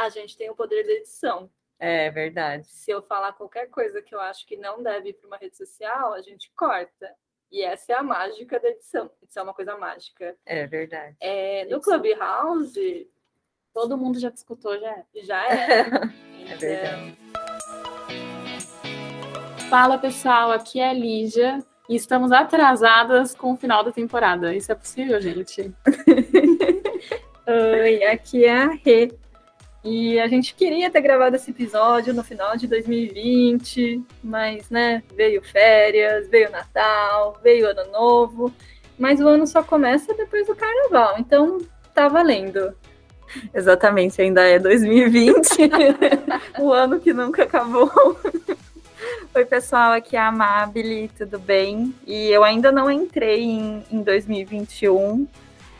a gente tem o poder da edição. É verdade. Se eu falar qualquer coisa que eu acho que não deve ir para uma rede social, a gente corta. E essa é a mágica da edição. Edição é uma coisa mágica. É verdade. É, no Clubhouse, todo mundo já escutou, já é. Já é. é verdade. Fala pessoal, aqui é a Lígia e estamos atrasadas com o final da temporada. Isso é possível, gente? Oi, aqui é a Rê. E a gente queria ter gravado esse episódio no final de 2020, mas, né, veio férias, veio Natal, veio Ano Novo, mas o ano só começa depois do Carnaval, então tá valendo. Exatamente, ainda é 2020, o ano que nunca acabou. Oi, pessoal, aqui é a Amabile, tudo bem? E eu ainda não entrei em, em 2021,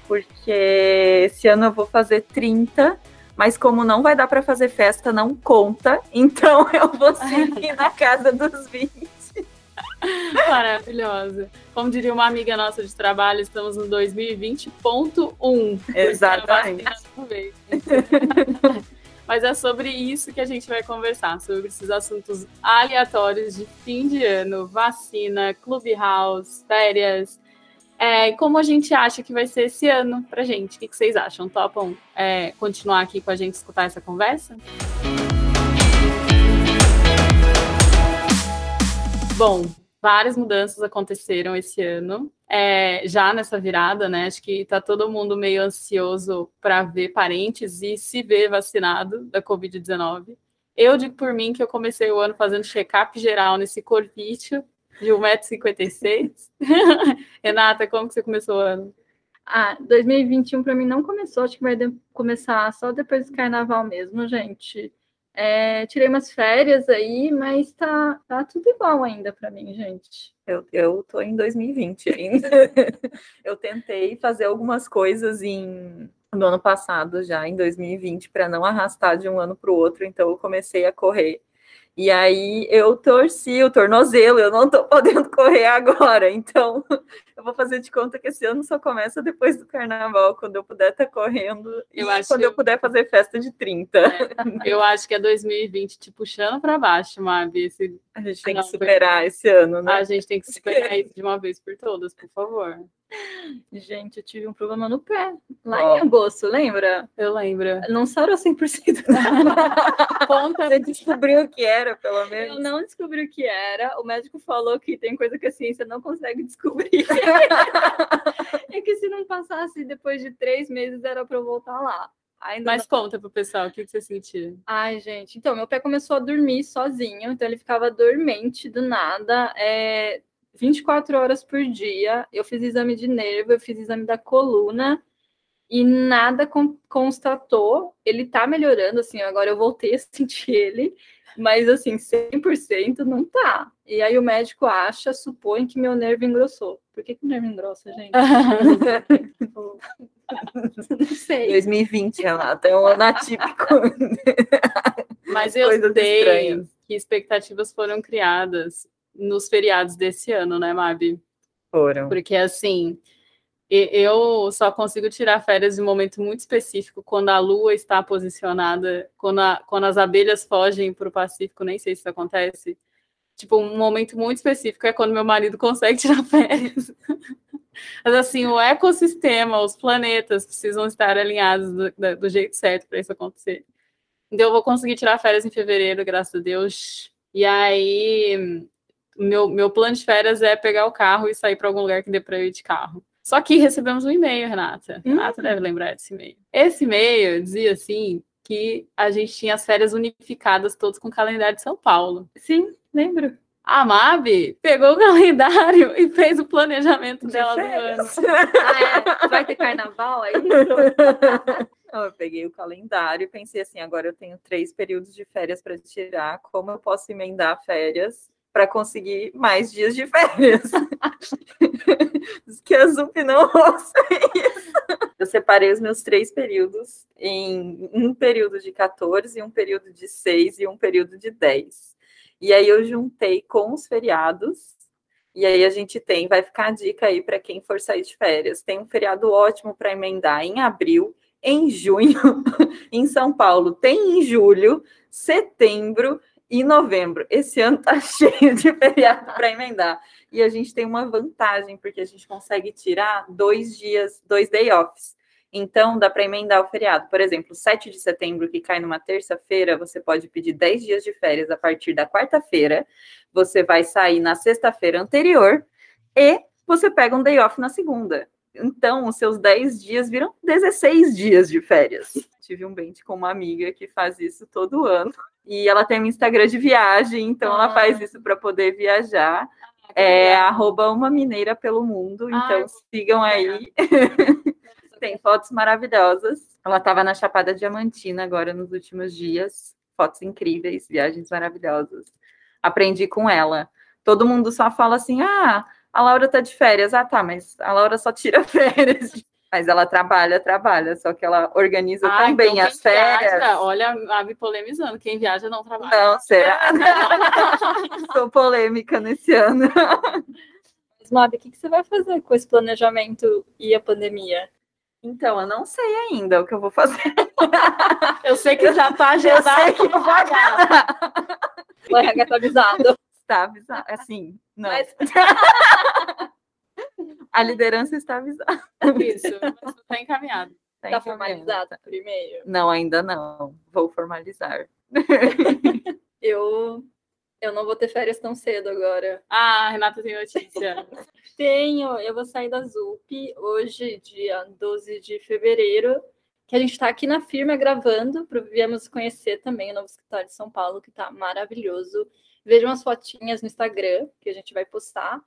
porque esse ano eu vou fazer 30 mas como não vai dar para fazer festa, não conta, então eu vou seguir na casa dos 20. Maravilhosa. Como diria uma amiga nossa de trabalho, estamos no 2020.1. Exatamente. Mas é sobre isso que a gente vai conversar, sobre esses assuntos aleatórios de fim de ano, vacina, clubhouse, férias, é, como a gente acha que vai ser esse ano pra gente? O que, que vocês acham? Topam é, continuar aqui com a gente escutar essa conversa? Bom, várias mudanças aconteceram esse ano. É, já nessa virada, né? Acho que tá todo mundo meio ansioso para ver parentes e se ver vacinado da Covid-19. Eu digo por mim que eu comecei o ano fazendo check-up geral nesse corpício de 1,56m. Renata, como que você começou o ano? Ah, 2021 para mim não começou, acho que vai começar só depois do carnaval mesmo, gente. É, tirei umas férias aí, mas tá, tá tudo igual ainda para mim, gente. Eu, eu tô em 2020 ainda. eu tentei fazer algumas coisas em, no ano passado já, em 2020, para não arrastar de um ano para o outro, então eu comecei a correr e aí eu torci o tornozelo, eu não tô podendo correr agora. Então, eu vou fazer de conta que esse ano só começa depois do carnaval, quando eu puder estar tá correndo eu e quando eu puder fazer festa de 30. É, eu acho que é 2020 te puxando para baixo, Mabi. Esse... A gente tem não, que superar esse ano, né? A gente tem que superar isso de uma vez por todas, por favor. Gente, eu tive um problema no pé, lá oh. em agosto, lembra? Eu lembro. Não sarou 100%. Conta. Você descobriu o que era, pelo menos? Eu não descobri o que era. O médico falou que tem coisa que a ciência não consegue descobrir. é que se não passasse depois de três meses, era para eu voltar lá. Ainda Mas não... conta pro pessoal, o que, que você sentiu? Ai, gente, então, meu pé começou a dormir sozinho, então ele ficava dormente do nada. É, 24 horas por dia. Eu fiz exame de nervo, eu fiz exame da coluna e nada constatou. Ele tá melhorando, assim, agora eu voltei a sentir ele, mas assim, 100% não tá. E aí o médico acha, supõe que meu nervo engrossou. Por que, que o nervo engrossa, gente? não sei. 2020, Renata, é um ano atípico. Mas eu sei que expectativas foram criadas nos feriados desse ano, né, Mabi? Foram. Porque, assim, eu só consigo tirar férias em um momento muito específico, quando a lua está posicionada, quando, a, quando as abelhas fogem para o Pacífico, nem sei se isso acontece. Tipo, um momento muito específico é quando meu marido consegue tirar férias. Mas, assim, o ecossistema, os planetas precisam estar alinhados do, do jeito certo para isso acontecer. Então, eu vou conseguir tirar férias em fevereiro, graças a Deus. E aí, meu, meu plano de férias é pegar o carro e sair para algum lugar que dê para eu ir de carro. Só que recebemos um e-mail, Renata. Hum. Renata deve lembrar desse e-mail. Esse e-mail dizia assim que a gente tinha as férias unificadas todos com o calendário de São Paulo. Sim, lembro. A Mabi pegou o calendário e fez o planejamento de dela férias. do ano. Ah, é? Vai ter carnaval aí? eu peguei o calendário e pensei assim: agora eu tenho três períodos de férias para tirar, como eu posso emendar férias para conseguir mais dias de férias. que a Zup não ouça isso. Eu separei os meus três períodos em um período de 14, um período de 6 e um período de 10. E aí eu juntei com os feriados. E aí a gente tem, vai ficar a dica aí para quem for sair de férias. Tem um feriado ótimo para emendar em abril, em junho, em São Paulo tem em julho, setembro e novembro. Esse ano tá cheio de feriado para emendar. E a gente tem uma vantagem, porque a gente consegue tirar dois dias, dois day offs. Então, dá para emendar o feriado. Por exemplo, 7 de setembro, que cai numa terça-feira, você pode pedir 10 dias de férias a partir da quarta-feira. Você vai sair na sexta-feira anterior e você pega um day off na segunda. Então, os seus 10 dias viram 16 dias de férias. Tive um bente com uma amiga que faz isso todo ano. E ela tem um Instagram de viagem, então ah. ela faz isso para poder viajar. Ah, é arroba uma mineira pelo mundo. Ah, então sigam aí. tem fotos maravilhosas. Ela estava na Chapada Diamantina agora nos últimos dias. Fotos incríveis, viagens maravilhosas. Aprendi com ela. Todo mundo só fala assim: ah, a Laura tá de férias. Ah, tá, mas a Laura só tira férias. Mas ela trabalha, trabalha, só que ela organiza ah, também então as férias. Viaja, olha, a me polemizando, quem viaja não trabalha. Não, será? Sou polêmica nesse ano. Mas, o que, que você vai fazer com esse planejamento e a pandemia? Então, eu não sei ainda o que eu vou fazer. Eu sei que já está agendado. Eu sei que eu vou O RH está avisado. Está avisado, assim, não. Mas... A liderança está avisada. Isso, está encaminhado. Está tá formalizado primeiro? Não, ainda não. Vou formalizar. eu eu não vou ter férias tão cedo agora. Ah, Renata tem notícia. Tenho, eu vou sair da ZUP hoje, dia 12 de fevereiro, que a gente está aqui na firma gravando, viemos conhecer também o novo escritório de São Paulo, que está maravilhoso. Vejam as fotinhas no Instagram, que a gente vai postar.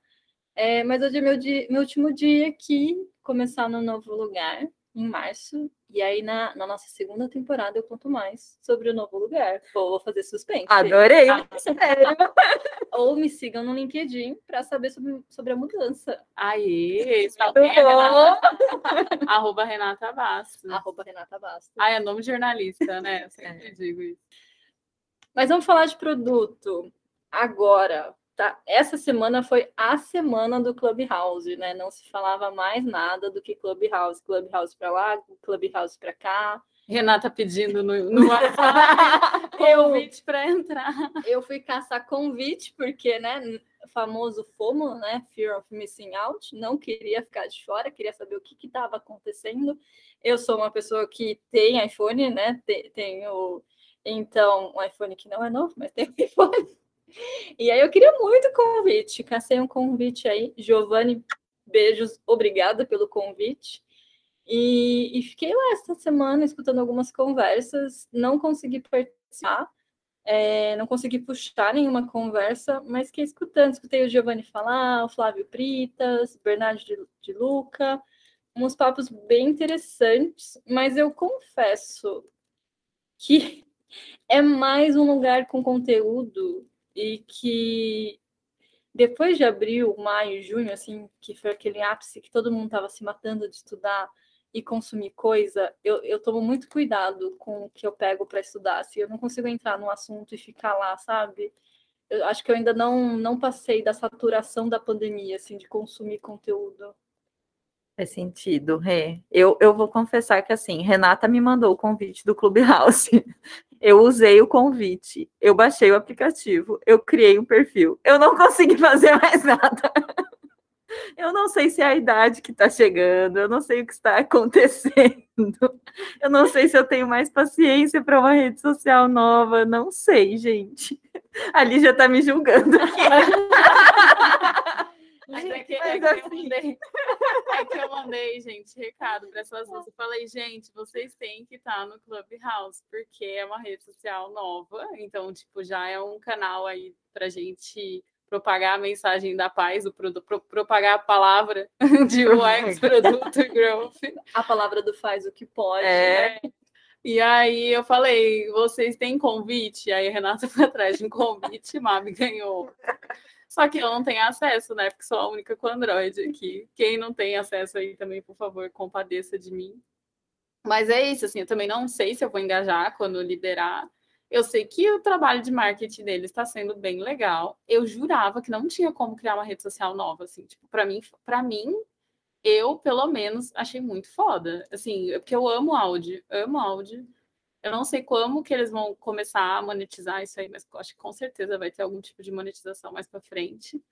É, mas hoje é meu, dia, meu último dia aqui, começar no novo lugar em março. E aí, na, na, nossa segunda temporada, eu conto mais sobre o novo lugar. Vou fazer suspense. Adorei! Ah, sério. Ou me sigam no LinkedIn para saber sobre, sobre a mudança. Aí, está bom! Renata, arroba Renata Bastos. Arroba Renata Bastos. Ah, é nome de jornalista, né? Eu sempre é. digo isso. Mas vamos falar de produto agora tá, essa semana foi a semana do Clubhouse, né? Não se falava mais nada do que Clubhouse, Clubhouse para lá, Clubhouse para cá. Renata pedindo no, no convite para entrar. Eu fui caçar convite porque, né, famoso FOMO, né, Fear of Missing Out, não queria ficar de fora, queria saber o que estava acontecendo. Eu sou uma pessoa que tem iPhone, né, tenho então um iPhone que não é novo, mas tem um iPhone. E aí eu queria muito convite, cacei um convite aí. Giovanni, beijos, obrigada pelo convite. E, e, fiquei lá essa semana escutando algumas conversas, não consegui participar, é, não consegui puxar nenhuma conversa, mas fiquei escutando. Escutei o Giovanni falar, o Flávio Pritas, Bernardo de, de Luca, uns papos bem interessantes, mas eu confesso que é mais um lugar com conteúdo e que depois de abril, maio, junho, assim, que foi aquele ápice que todo mundo estava se matando de estudar e consumir coisa, eu, eu tomo muito cuidado com o que eu pego para estudar. Assim, eu não consigo entrar no assunto e ficar lá, sabe? Eu acho que eu ainda não, não passei da saturação da pandemia, assim, de consumir conteúdo. Faz sentido, Rê. Eu, eu vou confessar que, assim, Renata me mandou o convite do Clubhouse. Eu usei o convite, eu baixei o aplicativo, eu criei um perfil. Eu não consegui fazer mais nada. Eu não sei se é a idade que está chegando, eu não sei o que está acontecendo, eu não sei se eu tenho mais paciência para uma rede social nova, não sei, gente. Ali já está me julgando. Aqui. Mas é que, é, que eu mandei, é que eu mandei, gente, recado para essas duas. Eu falei, gente, vocês têm que estar no Clubhouse, porque é uma rede social nova, então, tipo, já é um canal aí para gente propagar a mensagem da paz, o pro, pro, propagar a palavra de UX Produto Growth. A palavra do faz o que pode. É. Né? E aí eu falei, vocês têm convite? Aí a Renata foi atrás de um convite, Mabi ganhou. Só que eu não tenho acesso, né? Porque sou a única com Android aqui. Quem não tem acesso aí também, por favor, compadeça de mim. Mas é isso, assim, eu também não sei se eu vou engajar quando liberar. Eu sei que o trabalho de marketing deles está sendo bem legal. Eu jurava que não tinha como criar uma rede social nova, assim, tipo, para mim, para mim eu, pelo menos, achei muito foda. Assim, é porque eu amo áudio, amo áudio. Eu não sei como que eles vão começar a monetizar isso aí, mas acho que com certeza vai ter algum tipo de monetização mais para frente.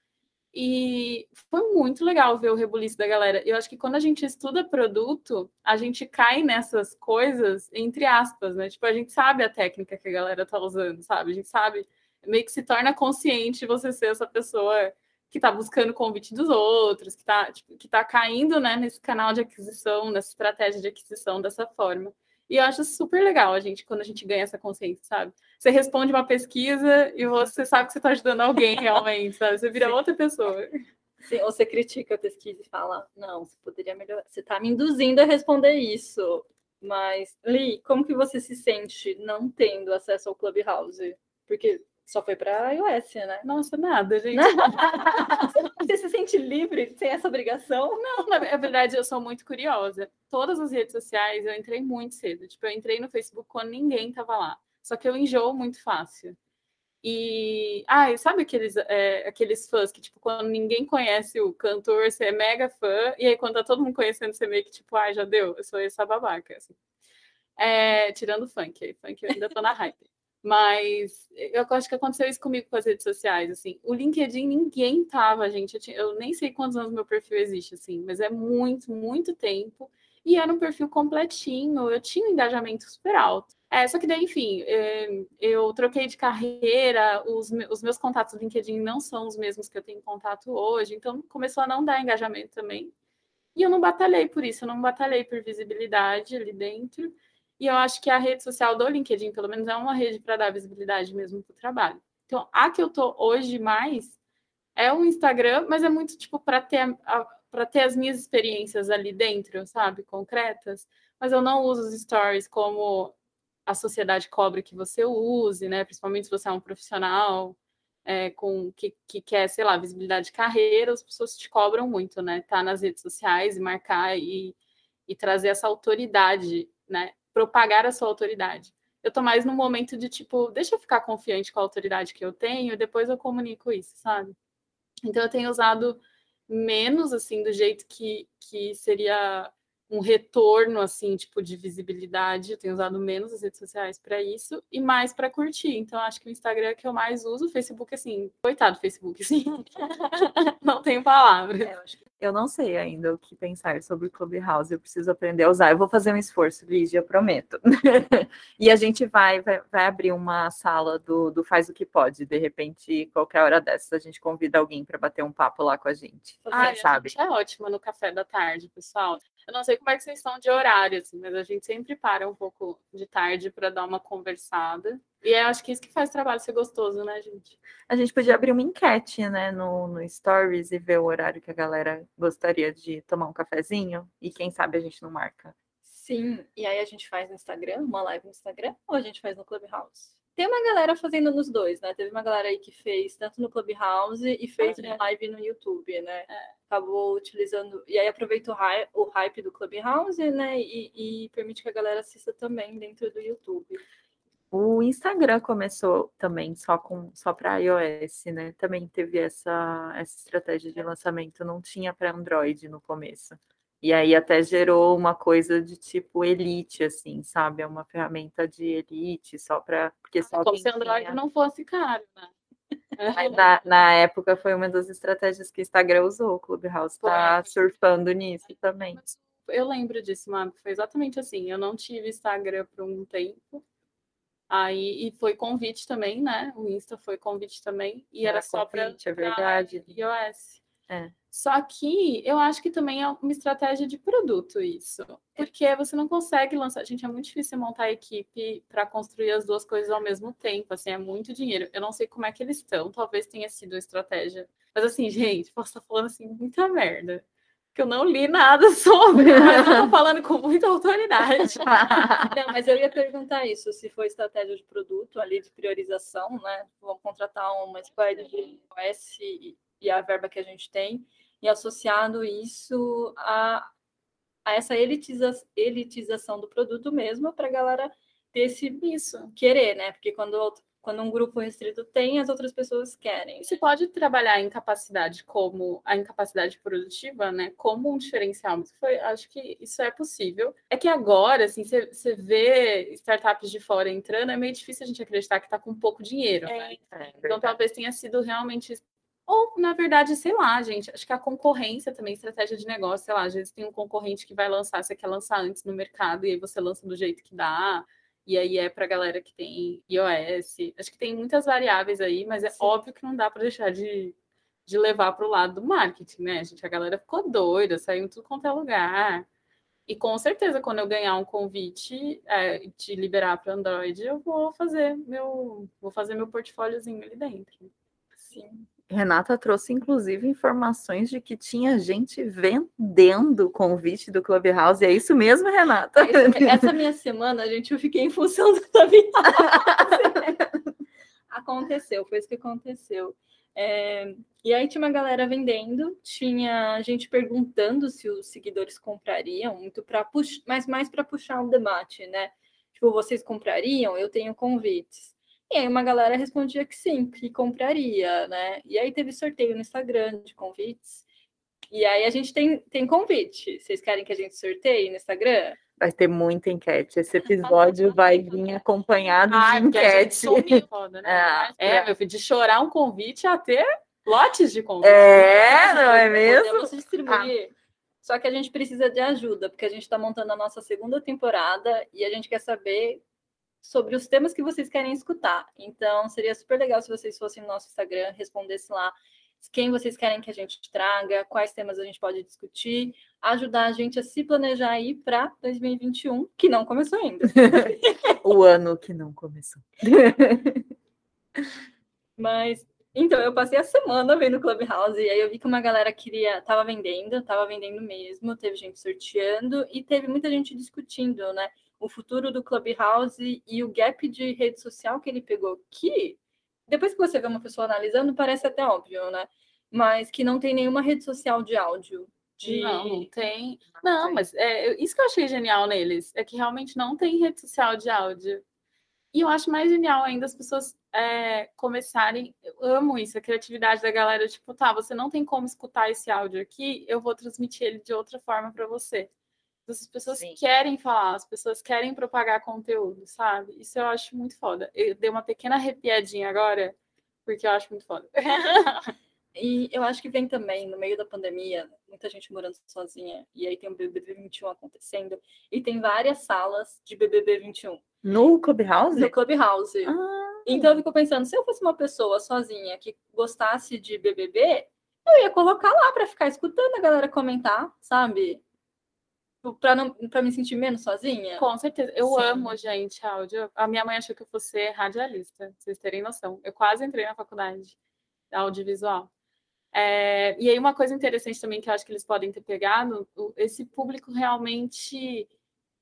E foi muito legal ver o rebuliço da galera. Eu acho que quando a gente estuda produto, a gente cai nessas coisas, entre aspas, né? Tipo, a gente sabe a técnica que a galera tá usando, sabe? A gente sabe, meio que se torna consciente você ser essa pessoa que está buscando convite dos outros, que está tipo, que tá caindo né, nesse canal de aquisição, nessa estratégia de aquisição dessa forma. E eu acho super legal a gente, quando a gente ganha essa consciência, sabe? Você responde uma pesquisa e você sabe que você está ajudando alguém realmente, sabe? Você vira Sim. outra pessoa. Sim, ou você critica a pesquisa e fala, não, você poderia melhorar, você está me induzindo a responder isso. Mas, Li, como que você se sente não tendo acesso ao Clubhouse? Porque só foi para iOS, né? Nossa, nada, gente. Você se sente livre sem essa obrigação? Não, na verdade, eu sou muito curiosa. Todas as redes sociais eu entrei muito cedo. Tipo, eu entrei no Facebook quando ninguém tava lá. Só que eu enjoo muito fácil. E, ah, sabe aqueles, é, aqueles fãs que, tipo, quando ninguém conhece o cantor, você é mega fã, e aí quando tá todo mundo conhecendo, você meio que, tipo, ah, já deu, eu sou essa babaca, assim. É, tirando funk, aí funk eu ainda tô na hype. Mas eu acho que aconteceu isso comigo com as redes sociais, assim. O LinkedIn ninguém tava, gente. Eu, tinha, eu, nem sei quantos anos meu perfil existe, assim, mas é muito, muito tempo. E era um perfil completinho, eu tinha um engajamento super alto. É, só que daí, enfim, é, eu troquei de carreira, os, os meus contatos do LinkedIn não são os mesmos que eu tenho contato hoje, então começou a não dar engajamento também. E eu não batalhei por isso, eu não batalhei por visibilidade ali dentro. E eu acho que a rede social do LinkedIn, pelo menos, é uma rede para dar visibilidade mesmo para o trabalho. Então, a que eu tô hoje mais é o Instagram, mas é muito tipo para ter para ter as minhas experiências ali dentro, sabe, concretas. Mas eu não uso os stories como a sociedade cobra que você use, né? Principalmente se você é um profissional é, com que, que quer, sei lá, visibilidade de carreira, as pessoas te cobram muito, né? Tá nas redes sociais e marcar e, e trazer essa autoridade, né? Propagar a sua autoridade. Eu tô mais no momento de tipo, deixa eu ficar confiante com a autoridade que eu tenho, depois eu comunico isso, sabe? Então eu tenho usado menos assim do jeito que, que seria um retorno assim, tipo de visibilidade. Eu tenho usado menos as redes sociais para isso e mais para curtir. Então acho que o Instagram é que eu mais uso, o Facebook assim, coitado do Facebook, assim. não tenho palavras. É, eu, que... eu, não sei ainda o que pensar sobre o Clubhouse, eu preciso aprender a usar. Eu vou fazer um esforço, Lígia, prometo. e a gente vai, vai, vai abrir uma sala do, do Faz o que Pode, de repente, qualquer hora dessas, a gente convida alguém para bater um papo lá com a gente. Ah, sabe? é ótimo no café da tarde, pessoal. Eu não sei como é que vocês estão de horário, assim, mas a gente sempre para um pouco de tarde para dar uma conversada. E eu acho que isso que faz o trabalho ser gostoso, né, gente? A gente podia abrir uma enquete, né, no, no Stories e ver o horário que a galera gostaria de tomar um cafezinho. E quem sabe a gente não marca. Sim, e aí a gente faz no Instagram, uma live no Instagram, ou a gente faz no Clubhouse? Tem uma galera fazendo nos dois, né? Teve uma galera aí que fez tanto no Clubhouse e fez ah, é. live no YouTube, né? É. Acabou utilizando. E aí aproveita o hype do Clubhouse, né? E, e permite que a galera assista também dentro do YouTube. O Instagram começou também só com só para iOS, né? Também teve essa, essa estratégia de lançamento, não tinha para Android no começo. E aí até gerou uma coisa de tipo elite, assim, sabe? É uma ferramenta de elite, só para. Porque só Como se Android tinha... não fosse caro, né? Na, na época foi uma das estratégias que o Instagram usou, o Clubhouse está surfando nisso também. Eu lembro disso, mano. Foi exatamente assim. Eu não tive Instagram por um tempo. Aí, e foi convite também, né? O Insta foi convite também. E era, era só para é verdade. iOS. É. Só que eu acho que também é uma estratégia de produto isso. Porque você não consegue lançar. Gente, é muito difícil montar a equipe para construir as duas coisas ao mesmo tempo. Assim, é muito dinheiro. Eu não sei como é que eles estão. Talvez tenha sido estratégia. Mas assim, gente, posso estar falando assim, muita merda. Que eu não li nada sobre, mas eu tô falando com muita autoridade. não, mas eu ia perguntar isso, se foi estratégia de produto ali de priorização, né? Vamos contratar uma squad de OS e a verba que a gente tem e associado isso a, a essa elitiza, elitização do produto mesmo para a galera ter esse isso, querer, né? Porque quando quando um grupo restrito tem, as outras pessoas querem. Você pode trabalhar a incapacidade como a incapacidade produtiva, né? Como um diferencial. Mas foi, acho que isso é possível. É que agora, assim, você, você vê startups de fora entrando, é meio difícil a gente acreditar que está com pouco dinheiro. É, né? é então talvez tenha sido realmente. Ou, na verdade, sei lá, gente, acho que a concorrência também, estratégia de negócio, sei lá, às vezes tem um concorrente que vai lançar, você quer lançar antes no mercado, e aí você lança do jeito que dá e aí é para a galera que tem iOS. Acho que tem muitas variáveis aí, mas é Sim. óbvio que não dá para deixar de, de levar para o lado do marketing, né, gente? A galera ficou doida, saiu em tudo quanto é lugar. E com certeza, quando eu ganhar um convite é, de liberar para Android, eu vou fazer meu, vou fazer meu portfóliozinho ali dentro. Sim. Renata trouxe, inclusive, informações de que tinha gente vendendo o convite do Clubhouse. É isso mesmo, Renata? Essa minha semana, gente, eu fiquei em função do Clubhouse. aconteceu, foi isso que aconteceu. É, e aí tinha uma galera vendendo, tinha gente perguntando se os seguidores comprariam, muito para puxar, mas mais para puxar o debate, né? Tipo, vocês comprariam? Eu tenho convites. E aí uma galera respondia que sim, que compraria, né? E aí teve sorteio no Instagram de convites. E aí a gente tem, tem convite. Vocês querem que a gente sorteie no Instagram? Vai ter muita enquete. Esse episódio vai vir acompanhado ah, de enquete. Sumiu, né? É, é, meu filho, de chorar um convite a ter lotes de convites. É, não é mesmo? Podemos distribuir. Ah. Só que a gente precisa de ajuda, porque a gente está montando a nossa segunda temporada e a gente quer saber sobre os temas que vocês querem escutar. Então, seria super legal se vocês fossem no nosso Instagram, respondessem lá quem vocês querem que a gente traga, quais temas a gente pode discutir, ajudar a gente a se planejar aí para 2021, que não começou ainda. o ano que não começou. Mas então, eu passei a semana vendo Clubhouse e aí eu vi que uma galera queria, tava vendendo, tava vendendo mesmo, teve gente sorteando e teve muita gente discutindo, né? O futuro do Clubhouse e o gap de rede social que ele pegou, que depois que você vê uma pessoa analisando, parece até óbvio, né? Mas que não tem nenhuma rede social de áudio. De... Não, não tem. Não, mas é, isso que eu achei genial neles, é que realmente não tem rede social de áudio. E eu acho mais genial ainda as pessoas é, começarem. Eu amo isso, a criatividade da galera. Tipo, tá, você não tem como escutar esse áudio aqui, eu vou transmitir ele de outra forma para você. As pessoas Sim. querem falar, as pessoas querem propagar conteúdo, sabe? Isso eu acho muito foda. Eu dei uma pequena arrepiadinha agora, porque eu acho muito foda. E eu acho que vem também, no meio da pandemia, muita gente morando sozinha, e aí tem o BBB 21 acontecendo, e tem várias salas de BBB 21. No Clubhouse? No Clubhouse. Ah. Então eu fico pensando, se eu fosse uma pessoa sozinha que gostasse de BBB, eu ia colocar lá para ficar escutando a galera comentar, sabe? Para não para me sentir menos sozinha? Com certeza. Eu Sim. amo, gente, áudio. A minha mãe achou que eu fosse radialista, pra vocês terem noção. Eu quase entrei na faculdade audiovisual. É, e aí, uma coisa interessante também que eu acho que eles podem ter pegado, esse público realmente.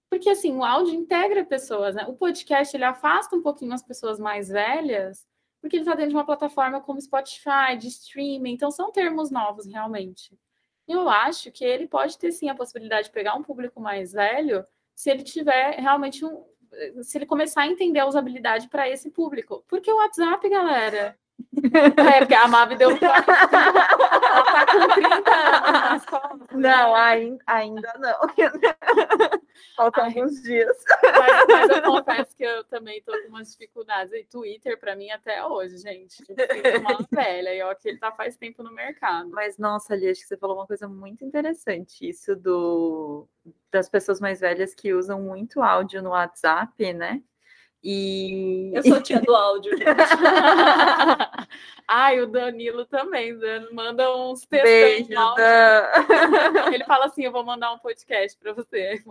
Porque assim, o áudio integra pessoas, né? O podcast ele afasta um pouquinho as pessoas mais velhas, porque ele está dentro de uma plataforma como Spotify, de streaming, então são termos novos realmente eu acho que ele pode ter sim a possibilidade de pegar um público mais velho se ele tiver realmente um. Se ele começar a entender a usabilidade para esse público. Porque o WhatsApp, galera, é, porque a Mavi deu. Ela tá com 30 anos Não, ainda, ainda não. Faltam alguns dias. Mas, mas, eu confesso que eu também estou com umas dificuldades. E Twitter, para mim, até hoje, gente. Uma velha. E ó, que ele tá faz tempo no mercado. Mas, nossa, ali, acho que você falou uma coisa muito interessante. Isso do das pessoas mais velhas que usam muito áudio no WhatsApp, né? E... Eu sou tia do áudio. Ai, o Danilo também manda uns textos. Beijo, Dan. Ele fala assim: eu vou mandar um podcast para você.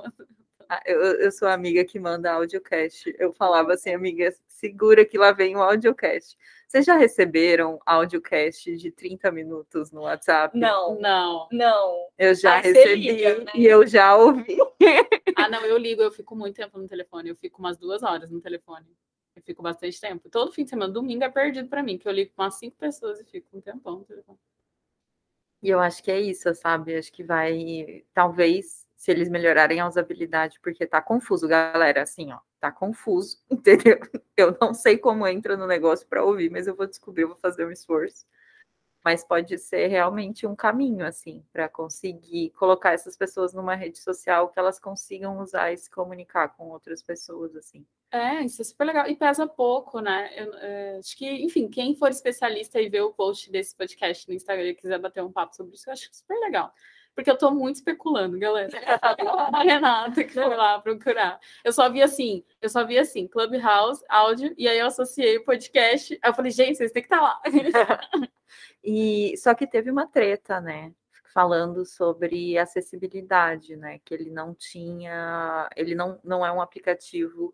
Ah, eu, eu sou a amiga que manda audiocast. Eu falava assim, amiga, segura que lá vem o audiocast. Vocês já receberam audiocast de 30 minutos no WhatsApp? Não, não, não. Eu já Aí recebi liga, né? e eu já ouvi. Ah, não, eu ligo, eu fico muito tempo no telefone. Eu fico umas duas horas no telefone. Eu fico bastante tempo. Todo fim de semana, domingo é perdido para mim, que eu ligo com umas cinco pessoas e fico um tempão no telefone. E eu acho que é isso, sabe? Acho que vai, talvez, se eles melhorarem a usabilidade, porque tá confuso, galera. Assim, ó, tá confuso, entendeu? Eu não sei como entra no negócio para ouvir, mas eu vou descobrir, vou fazer um esforço. Mas pode ser realmente um caminho, assim, para conseguir colocar essas pessoas numa rede social que elas consigam usar e se comunicar com outras pessoas, assim. É, isso é super legal. E pesa pouco, né? Eu, é, acho que, enfim, quem for especialista e ver o post desse podcast no Instagram e quiser bater um papo sobre isso, eu acho super legal porque eu tô muito especulando, galera. A Renata que foi lá procurar. Eu só vi assim, eu só vi assim, Clubhouse, áudio, e aí eu associei o podcast. Aí eu falei, gente, vocês têm que estar tá lá. e só que teve uma treta, né? Falando sobre acessibilidade, né? Que ele não tinha, ele não, não é um aplicativo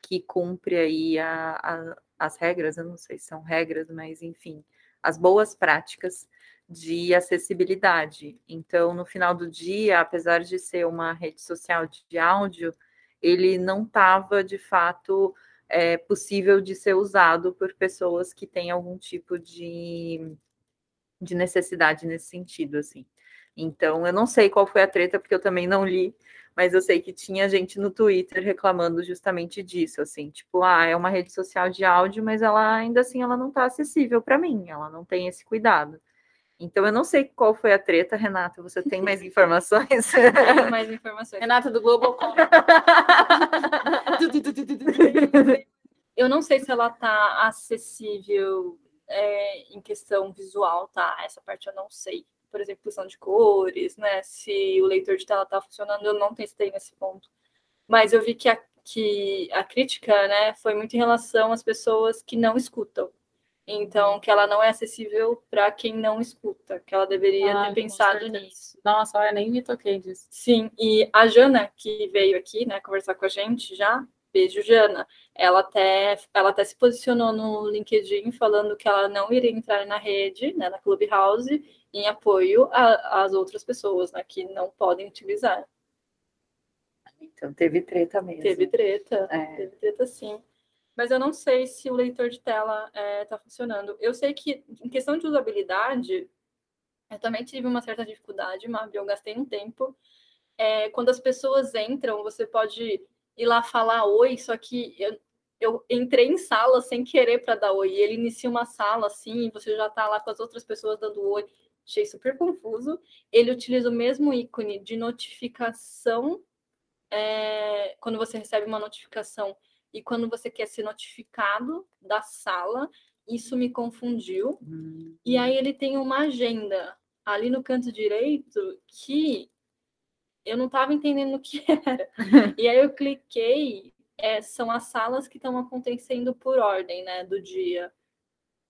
que cumpre aí a, a, as regras, eu não sei se são regras, mas enfim, as boas práticas de acessibilidade. Então, no final do dia, apesar de ser uma rede social de áudio, ele não estava de fato é, possível de ser usado por pessoas que têm algum tipo de, de necessidade nesse sentido, assim. Então, eu não sei qual foi a treta, porque eu também não li, mas eu sei que tinha gente no Twitter reclamando justamente disso, assim, tipo, ah, é uma rede social de áudio, mas ela ainda assim ela não está acessível para mim, ela não tem esse cuidado. Então, eu não sei qual foi a treta, Renata. Você tem mais informações? Tenho mais informações. Renata do Globo. eu não sei se ela está acessível é, em questão visual, tá? Essa parte eu não sei. Por exemplo, questão de cores, né? Se o leitor de tela está funcionando, eu não testei nesse ponto. Mas eu vi que a, que a crítica, né, foi muito em relação às pessoas que não escutam. Então, que ela não é acessível para quem não escuta, que ela deveria ah, ter pensado nisso. Nossa, olha, nem me toquei disso. Sim, e a Jana, que veio aqui, né, conversar com a gente já, beijo, Jana, ela até, ela até se posicionou no LinkedIn falando que ela não iria entrar na rede, né, na Clubhouse, em apoio às outras pessoas, né, que não podem utilizar. Então, teve treta mesmo. Teve treta, é. teve treta sim mas eu não sei se o leitor de tela está é, tá funcionando. Eu sei que, em questão de usabilidade, eu também tive uma certa dificuldade, mas eu gastei um tempo. É, quando as pessoas entram, você pode ir lá falar oi, só que eu, eu entrei em sala sem querer para dar oi. Ele inicia uma sala assim, e você já está lá com as outras pessoas dando oi. Achei super confuso. Ele utiliza o mesmo ícone de notificação é, quando você recebe uma notificação e quando você quer ser notificado da sala, isso me confundiu. Hum. E aí ele tem uma agenda ali no canto direito que eu não estava entendendo o que era. e aí eu cliquei, é, são as salas que estão acontecendo por ordem, né, do dia.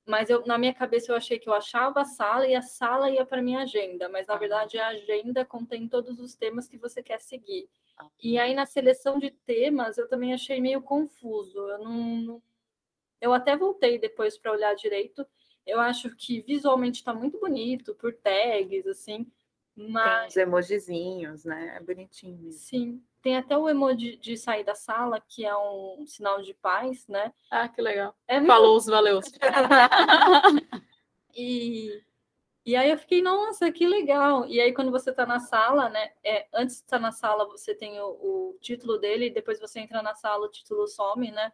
Mas eu, na minha cabeça eu achei que eu achava a sala e a sala ia para minha agenda, mas na verdade a agenda contém todos os temas que você quer seguir. E aí na seleção de temas eu também achei meio confuso. Eu não, eu até voltei depois para olhar direito. Eu acho que visualmente está muito bonito por tags assim, mas tem os emojizinhos, né? É bonitinho. Mesmo. Sim. Tem até o emoji de sair da sala, que é um sinal de paz, né? Ah, que legal. É Falou os valeu. e e aí eu fiquei, nossa, que legal. E aí, quando você está na sala, né? É, antes de estar na sala, você tem o, o, título dele, depois você entra na sala, o título some, né?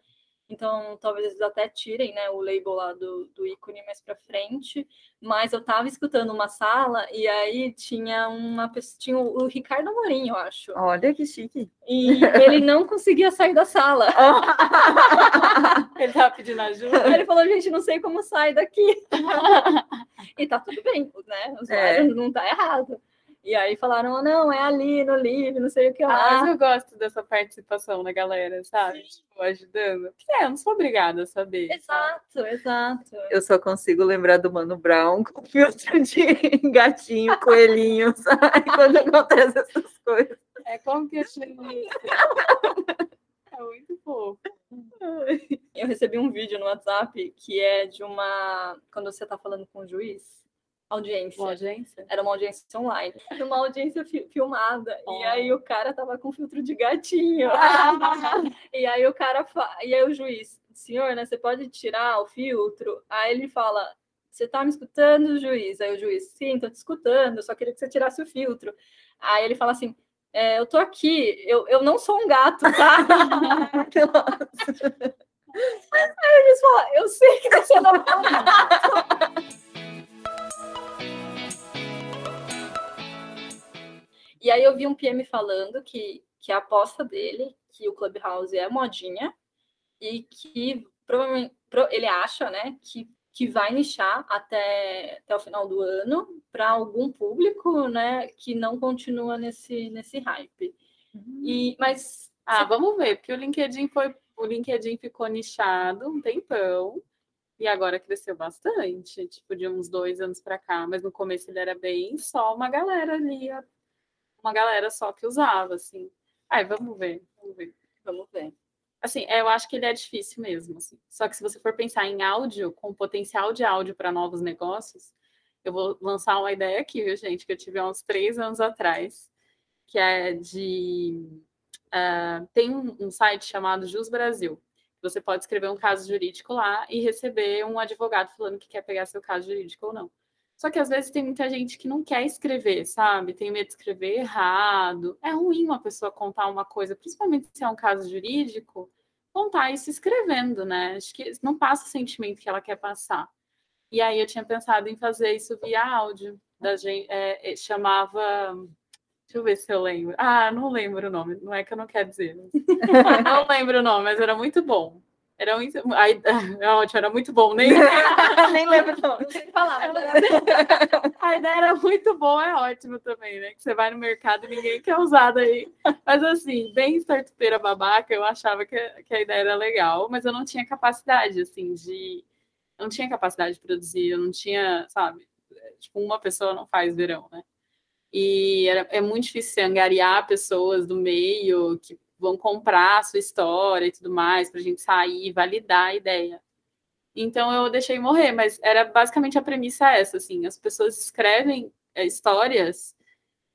Então, talvez eles até tirem né, o label lá do, do ícone mais para frente. Mas eu estava escutando uma sala e aí tinha uma pessoa, tinha o, o Ricardo Amorim, eu acho. Olha que chique. E ele não conseguia sair da sala. ele estava pedindo ajuda. Ele falou, gente, não sei como sai daqui. e tá tudo bem, né? O é. não tá errado. E aí falaram, oh, não, é ali no livro, não sei o que lá. Ah, mas eu gosto dessa participação da galera, sabe? Tipo, ajudando. É, eu não sou obrigada a saber. Exato, sabe? exato. Eu só consigo lembrar do Mano Brown com filtro de gatinho, coelhinho, sabe? Quando acontece essas coisas. É como que eu chamo isso? É muito fofo. Eu recebi um vídeo no WhatsApp que é de uma. Quando você está falando com o juiz audiência. Uma audiência? Era uma audiência online. Uma audiência fi filmada. Oh. E aí o cara tava com filtro de gatinho. Ah. e aí o cara fa... e aí o juiz, senhor, né, você pode tirar o filtro? Aí ele fala, você tá me escutando, juiz? Aí o juiz, sim, tô te escutando, só queria que você tirasse o filtro. Aí ele fala assim, é, eu tô aqui, eu, eu não sou um gato, tá? Aí eles falam, eu sei que você não é um gato. E aí eu vi um PM falando que, que a aposta dele, que o Clubhouse é modinha, e que provavelmente ele acha, né, que, que vai nichar até, até o final do ano para algum público, né, que não continua nesse, nesse hype. Uhum. E, mas ah, vamos ver, porque o LinkedIn foi o LinkedIn ficou nichado um tempão e agora cresceu bastante, tipo de uns dois anos para cá, mas no começo ele era bem só uma galera ali, uma galera só que usava, assim. Ai, vamos ver, vamos ver. Vamos ver. Assim, é, eu acho que ele é difícil mesmo. Assim. Só que se você for pensar em áudio, com potencial de áudio para novos negócios, eu vou lançar uma ideia aqui, viu, gente, que eu tive há uns três anos atrás, que é de. Uh, tem um, um site chamado Jus Brasil. Você pode escrever um caso jurídico lá e receber um advogado falando que quer pegar seu caso jurídico ou não. Só que às vezes tem muita gente que não quer escrever, sabe? Tem medo de escrever errado. É ruim uma pessoa contar uma coisa, principalmente se é um caso jurídico, contar isso escrevendo, né? Acho que não passa o sentimento que ela quer passar. E aí eu tinha pensado em fazer isso via áudio. Da gente, é, é, chamava. Deixa eu ver se eu lembro. Ah, não lembro o nome. Não é que eu não quero dizer. não lembro o nome, mas era muito bom. Era muito. Ai, é ótimo, era muito bom, nem, nem lembro não. A ideia era muito boa, é ótimo também, né? Que você vai no mercado e ninguém quer usar daí. Mas assim, bem startupeira babaca, eu achava que, que a ideia era legal, mas eu não tinha capacidade, assim, de. Eu não tinha capacidade de produzir, eu não tinha, sabe? Tipo, uma pessoa não faz verão, né? E era, é muito difícil angariar pessoas do meio que vão comprar a sua história e tudo mais, para a gente sair, validar a ideia. Então eu deixei morrer, mas era basicamente a premissa essa, assim, as pessoas escrevem é, histórias,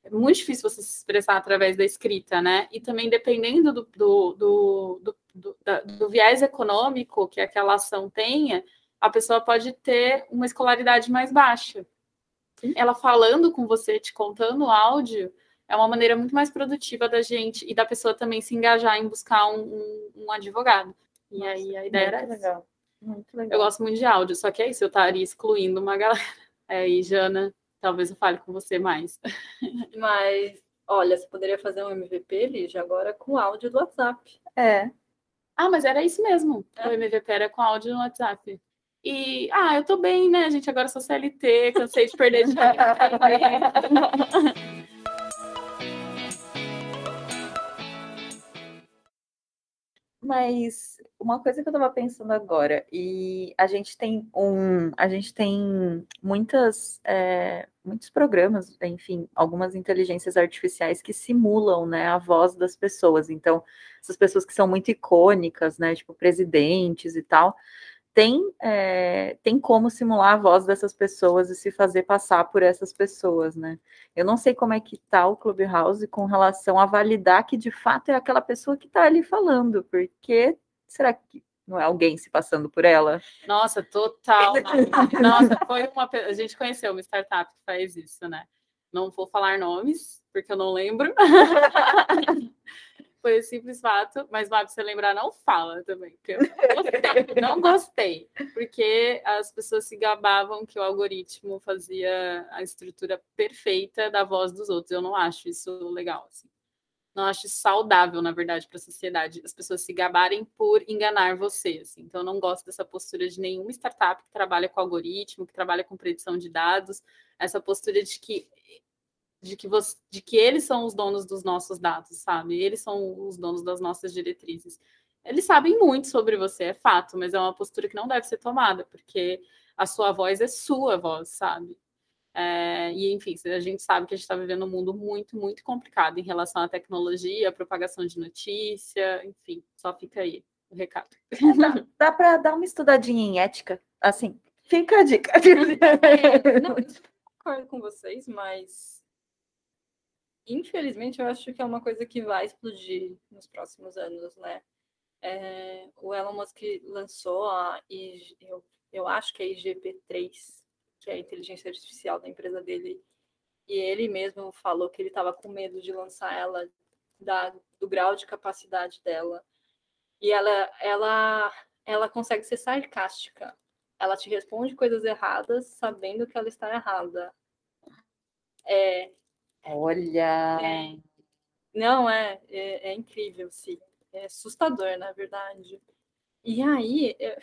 é muito difícil você se expressar através da escrita, né? E também dependendo do, do, do, do, do, da, do viés econômico que aquela ação tenha, a pessoa pode ter uma escolaridade mais baixa. Ela falando com você, te contando áudio, é uma maneira muito mais produtiva da gente e da pessoa também se engajar em buscar um, um, um advogado. E Nossa, aí a ideia era legal. Muito legal. Eu gosto muito de áudio, só que é isso, eu estaria excluindo uma galera. É, e Jana, talvez eu fale com você mais. Mas, olha, você poderia fazer um MVP, Lígia, agora com áudio do WhatsApp. É. Ah, mas era isso mesmo. É. O MVP era com áudio no WhatsApp. E, ah, eu tô bem, né, gente? Agora sou CLT, cansei de perder dinheiro. Mas uma coisa que eu estava pensando agora, e a gente tem um, a gente tem muitas, é, muitos programas, enfim, algumas inteligências artificiais que simulam, né, a voz das pessoas. Então, essas pessoas que são muito icônicas, né, tipo presidentes e tal, tem, é, tem como simular a voz dessas pessoas e se fazer passar por essas pessoas, né? Eu não sei como é que tá o Clubhouse com relação a validar que de fato é aquela pessoa que está ali falando, porque será que não é alguém se passando por ela? Nossa, total. Nossa, foi uma a gente conheceu uma startup que faz isso, né? Não vou falar nomes, porque eu não lembro. foi o simples fato, mas Mab, você lembrar, não fala também, porque eu não gostei, não gostei, porque as pessoas se gabavam que o algoritmo fazia a estrutura perfeita da voz dos outros. Eu não acho isso legal, assim. Não acho saudável, na verdade, para a sociedade, as pessoas se gabarem por enganar você. Assim. Então, eu não gosto dessa postura de nenhuma startup que trabalha com algoritmo, que trabalha com predição de dados, essa postura de que de que, você, de que eles são os donos dos nossos dados, sabe? Eles são os donos das nossas diretrizes. Eles sabem muito sobre você, é fato, mas é uma postura que não deve ser tomada, porque a sua voz é sua voz, sabe? É, e, enfim, a gente sabe que a gente está vivendo um mundo muito, muito complicado em relação à tecnologia, à propagação de notícia, enfim, só fica aí o recado. Dá, dá para dar uma estudadinha em ética? Assim, fica a dica. É, não, eu concordo com vocês, mas infelizmente, eu acho que é uma coisa que vai explodir nos próximos anos, né? É, o Elon Musk lançou a, eu, eu acho que é a IGP-3, que é a inteligência artificial da empresa dele, e ele mesmo falou que ele estava com medo de lançar ela da, do grau de capacidade dela. E ela, ela, ela consegue ser sarcástica. Ela te responde coisas erradas, sabendo que ela está errada. É, Olha. É, não, é, é, é, incrível, sim. É assustador, na verdade. E aí, eu,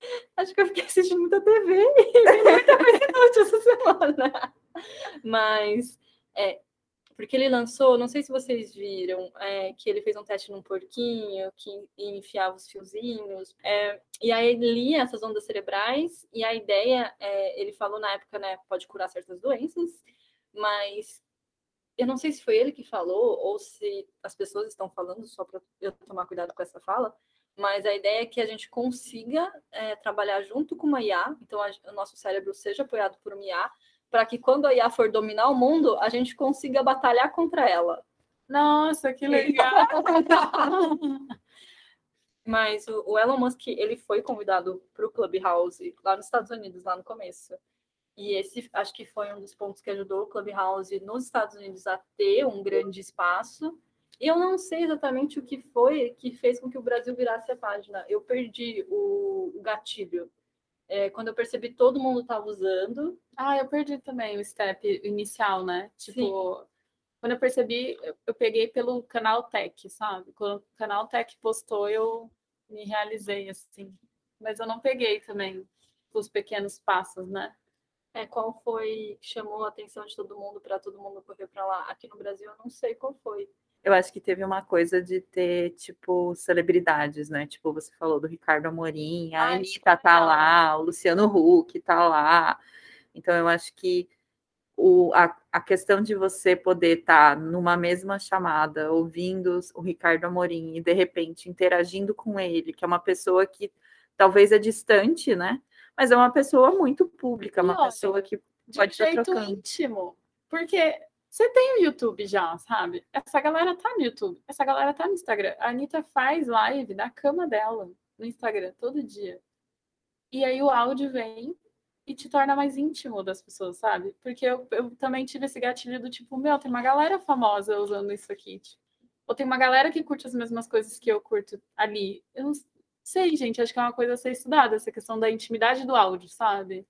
acho que eu fiquei assistindo muita TV e muita coisa inútil essa semana. Mas, é, porque ele lançou, não sei se vocês viram, é, que ele fez um teste num porquinho, que enfiava os fiozinhos, é, e aí ele lia essas ondas cerebrais, e a ideia, é, ele falou na época, né, pode curar certas doenças, mas eu não sei se foi ele que falou, ou se as pessoas estão falando, só para eu tomar cuidado com essa fala, mas a ideia é que a gente consiga é, trabalhar junto com uma IA, então a, o nosso cérebro seja apoiado por uma IA, para que quando a IA for dominar o mundo, a gente consiga batalhar contra ela. Nossa, que legal! Mas o, o, Elon Musk, ele foi convidado para o Clubhouse lá nos Estados Unidos, lá no começo. E esse, acho que foi um dos pontos que ajudou o Clubhouse nos Estados Unidos a ter um grande espaço. Eu não sei exatamente o que foi que fez com que o Brasil virasse a página. Eu perdi o, o gatilho é, quando eu percebi todo mundo estava usando. Ah, eu perdi também o step inicial, né? Tipo, Sim. quando eu percebi, eu, eu, peguei pelo canal Tech, sabe? Quando o canal Tech postou, eu me realizei assim. Mas eu não peguei também os pequenos passos, né? É, qual foi que chamou a atenção de todo mundo para todo mundo correr para lá? Aqui no Brasil eu não sei qual foi. Eu acho que teve uma coisa de ter, tipo, celebridades, né? Tipo, você falou do Ricardo Amorim, a Ai, Anitta tá lá, o Luciano Huck tá lá. Então, eu acho que o, a, a questão de você poder estar tá numa mesma chamada, ouvindo o Ricardo Amorim e, de repente, interagindo com ele, que é uma pessoa que talvez é distante, né? Mas é uma pessoa muito pública, uma pessoa que pode estar trocando. íntimo. Porque você tem o YouTube já, sabe? Essa galera tá no YouTube, essa galera tá no Instagram. A Anitta faz live da cama dela no Instagram todo dia. E aí o áudio vem e te torna mais íntimo das pessoas, sabe? Porque eu, eu também tive esse gatilho do tipo, meu, tem uma galera famosa usando isso aqui. Tipo, ou tem uma galera que curte as mesmas coisas que eu curto ali. Eu não sei, gente, acho que é uma coisa a ser estudada, essa questão da intimidade do áudio, sabe?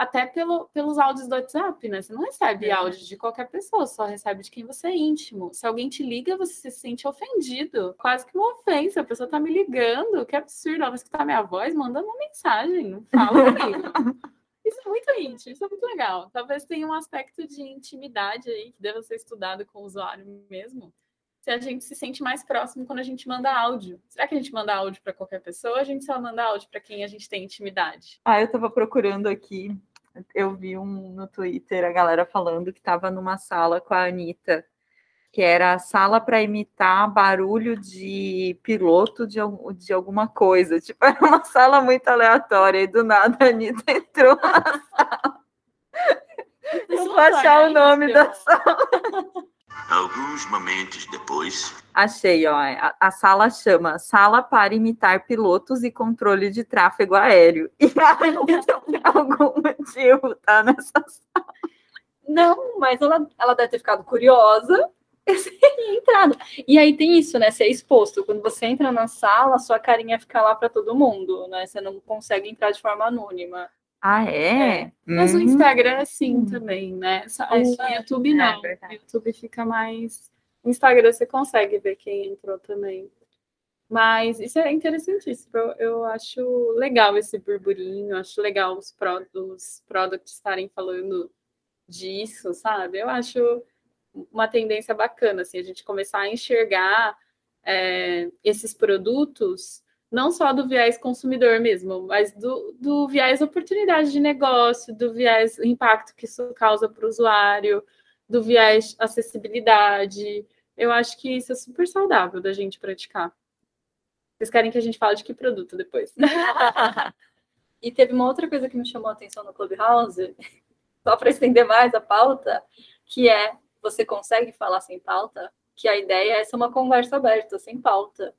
até pelo, pelos áudios do WhatsApp, né? Você não recebe é. áudio de qualquer pessoa, só recebe de quem você é íntimo. Se alguém te liga, você se sente ofendido. Quase que uma ofensa. A pessoa tá me ligando, que absurdo. Ela vai escutar minha voz, manda uma mensagem, não fala comigo. Isso é muito íntimo, isso é muito legal. Talvez tenha um aspecto de intimidade aí que deva ser estudado com o usuário mesmo. Se a gente se sente mais próximo quando a gente manda áudio. Será que a gente manda áudio para qualquer pessoa ou a gente só manda áudio para quem a gente tem intimidade? Ah, eu estava procurando aqui eu vi um no Twitter a galera falando que estava numa sala com a Anitta, que era a sala para imitar barulho de piloto de, de alguma coisa. Tipo, era uma sala muito aleatória, e do nada a Anitta entrou na sala. Eu vou achar o nome da sala. Alguns momentos depois. Achei, ó. A, a, sala chama Sala para imitar pilotos e controle de tráfego aéreo. E aí, por algum motivo, tá nessa sala. Não, mas ela, ela deve ter ficado curiosa e entrado. E aí tem isso, né? Ser exposto. Quando você entra na sala, sua carinha fica lá para todo mundo, né? Você não consegue entrar de forma anônima. Ah, é? é. Mas hum. o Instagram é assim também, né? O é, YouTube não. É o YouTube fica mais. O Instagram você consegue ver quem entrou também. Mas isso é interessantíssimo. Eu, eu acho legal esse burburinho, acho legal os, pro, os products estarem falando disso, sabe? Eu acho uma tendência bacana, assim, a gente começar a enxergar é, esses produtos não só do viés consumidor mesmo, mas do, do viés oportunidade de negócio, do viés impacto que isso causa para o usuário, do viés acessibilidade. Eu acho que isso é super saudável da gente praticar. Vocês querem que a gente fale de que produto depois? e teve uma outra coisa que me chamou a atenção no Clubhouse, só para estender mais a pauta, que é você consegue falar sem pauta? Que a ideia é ser uma conversa aberta, sem pauta.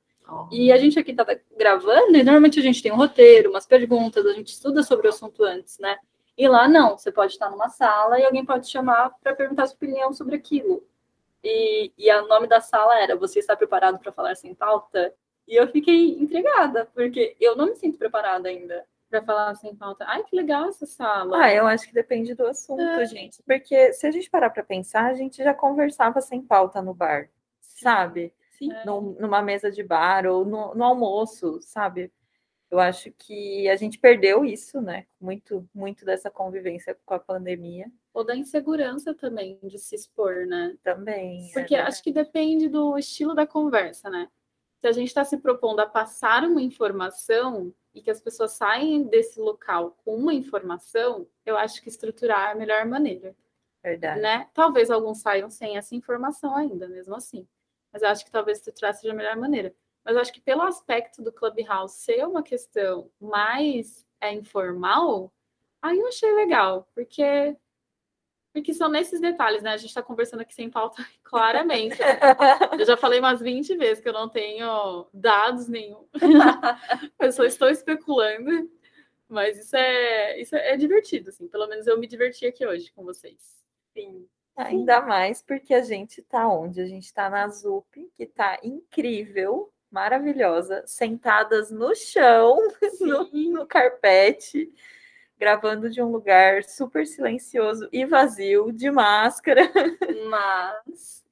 E a gente aqui estava gravando, e normalmente a gente tem um roteiro, umas perguntas, a gente estuda sobre o assunto antes, né? E lá não, você pode estar numa sala e alguém pode te chamar para perguntar sua opinião sobre aquilo. E, e o nome da sala era Você está preparado para falar sem pauta? E eu fiquei intrigada, porque eu não me sinto preparada ainda para falar sem pauta. Ai, que legal essa sala. Ah, eu acho que depende do assunto, é. gente. Porque se a gente parar para pensar, a gente já conversava sem pauta no bar, sabe? Sim. Num, numa mesa de bar ou no, no almoço, sabe? Eu acho que a gente perdeu isso, né? Muito, muito dessa convivência com a pandemia. Ou da insegurança também de se expor, né? Também. É Porque é acho que depende do estilo da conversa, né? Se a gente está se propondo a passar uma informação e que as pessoas saem desse local com uma informação, eu acho que estruturar é a melhor maneira. Verdade. Né? Talvez alguns saiam sem essa informação ainda, mesmo assim. Mas eu acho que talvez estruturar seja a melhor maneira. Mas eu acho que pelo aspecto do Clubhouse ser uma questão mais é, informal, aí eu achei legal, porque porque são nesses detalhes, né? A gente está conversando aqui sem pauta claramente. eu já falei umas 20 vezes que eu não tenho dados nenhum. eu só estou especulando. Mas isso é, isso é divertido, assim. Pelo menos eu me diverti aqui hoje com vocês. Sim. Ainda mais porque a gente está onde? A gente está na ZUP, que está incrível maravilhosa, sentadas no chão, no, no carpete, gravando de um lugar super silencioso e vazio, de máscara. Mas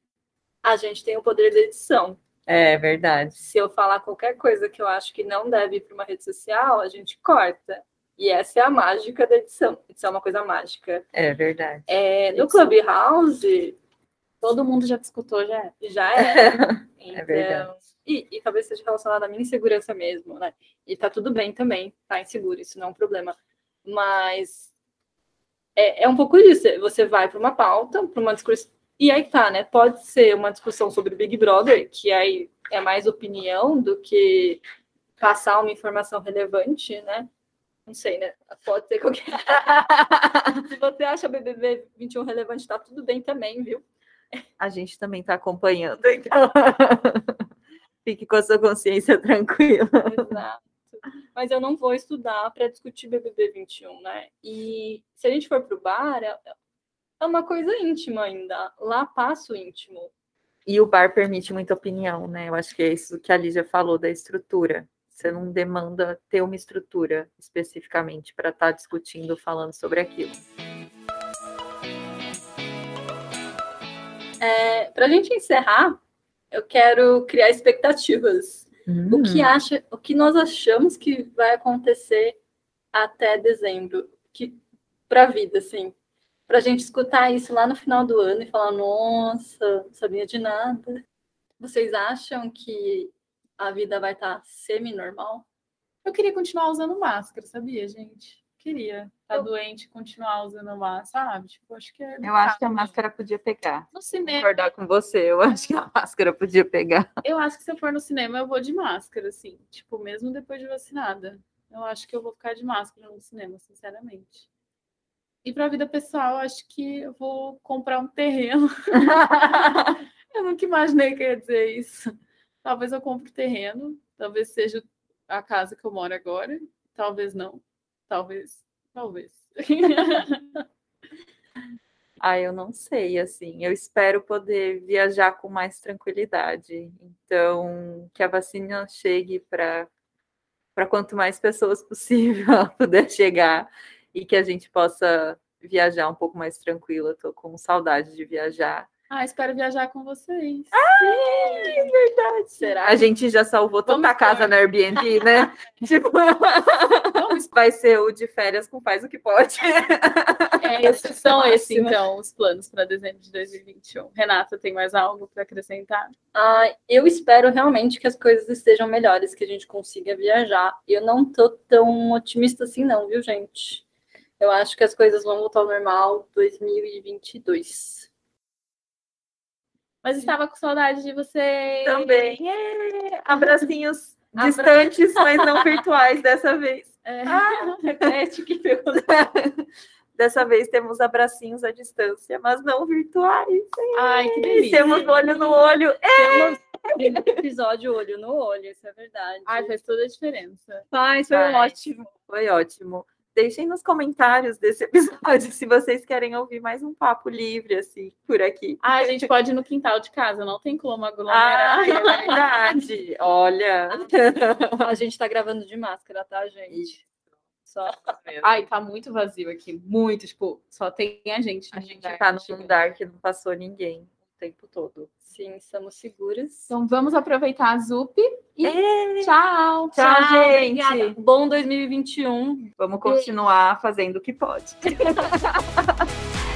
a gente tem o poder da edição. É verdade. Se eu falar qualquer coisa que eu acho que não deve ir para uma rede social, a gente corta. E essa é a mágica da edição. Edição é uma coisa mágica. É verdade. É, no Clubhouse, todo mundo já discutiu, já, já é. Então, é verdade. E, e talvez seja relacionado à minha insegurança mesmo, né? E tá tudo bem também, tá inseguro, isso não é um problema. Mas é, é um pouco disso. Você vai para uma pauta, para uma discussão. E aí tá, né? Pode ser uma discussão sobre Big Brother, que aí é mais opinião do que passar uma informação relevante, né? Não sei, né? Pode ser qualquer. Se você acha BBB 21 relevante, tá tudo bem também, viu? A gente também tá acompanhando, então. Fique com a sua consciência tranquila. Exato. Mas eu não vou estudar para discutir BBB 21, né? E se a gente for para o bar, é, é uma coisa íntima ainda. Lá passa o íntimo. E o bar permite muita opinião, né? Eu acho que é isso que a Lígia falou da estrutura. Você não demanda ter uma estrutura especificamente para estar tá discutindo, falando sobre aquilo. É, para a gente encerrar, eu quero criar expectativas. Hum. O que hum. acha, o que nós achamos que vai acontecer até dezembro, que para a vida, assim, para a gente escutar isso lá no final do ano e falar, nossa, não sabia de nada. Vocês acham que a vida vai estar tá semi-normal? Eu queria continuar usando máscara, sabia, gente? queria estar tá doente continuar usando máscara, sabe? Tipo, acho que é Eu acho que a máscara podia pegar. No cinema. Concordar com você, eu acho que a máscara podia pegar. Eu acho que se eu for no cinema, eu vou de máscara, assim. Tipo, mesmo depois de vacinada. Eu acho que eu vou ficar de máscara no cinema, sinceramente. E para a vida pessoal, acho que eu vou comprar um terreno. eu nunca imaginei que ia dizer isso. Talvez eu compre terreno, talvez seja a casa que eu moro agora, talvez não. Talvez, talvez. ah, eu não sei, assim. Eu espero poder viajar com mais tranquilidade. Então, que a vacina chegue para para quanto mais pessoas possível puder chegar e que a gente possa viajar um pouco mais tranquila. Estou com saudade de viajar. Ah, espero viajar com vocês. Ah, é verdade. Será? A gente já salvou toda a casa na Airbnb, né? tipo, vai ser o de férias com faz o que pode. É, esses são esses, então, os planos para dezembro de 2021. Renata, tem mais algo para acrescentar? Ah, eu espero realmente que as coisas estejam melhores, que a gente consiga viajar. Eu não tô tão otimista assim, não, viu, gente? Eu acho que as coisas vão voltar ao normal 2022. Mas estava com saudade de você. Também. É. Abracinhos distantes, mas não virtuais dessa vez. É. Ah, repete que Dessa vez temos abracinhos à distância, mas não virtuais. Ai, que delícia. Temos olho no olho. É. Temos episódio olho no olho, isso é verdade. Ai, faz toda a diferença. Faz, foi Ai. ótimo. Foi ótimo. Deixem nos comentários desse episódio se vocês querem ouvir mais um papo livre, assim, por aqui. Ah, a gente pode ir no quintal de casa, não tem como aglomerar. Ah, é verdade. Olha. A gente tá gravando de máscara, tá, gente? Só. Ai, tá muito vazio aqui, muito, tipo, só tem a gente. A gente tá num lugar que não passou ninguém tempo todo. Sim, estamos seguras. Então vamos aproveitar a Zup e É. tchau. Tchau, gente. Obrigada. Bom 2021. Vamos continuar fazendo o que pode.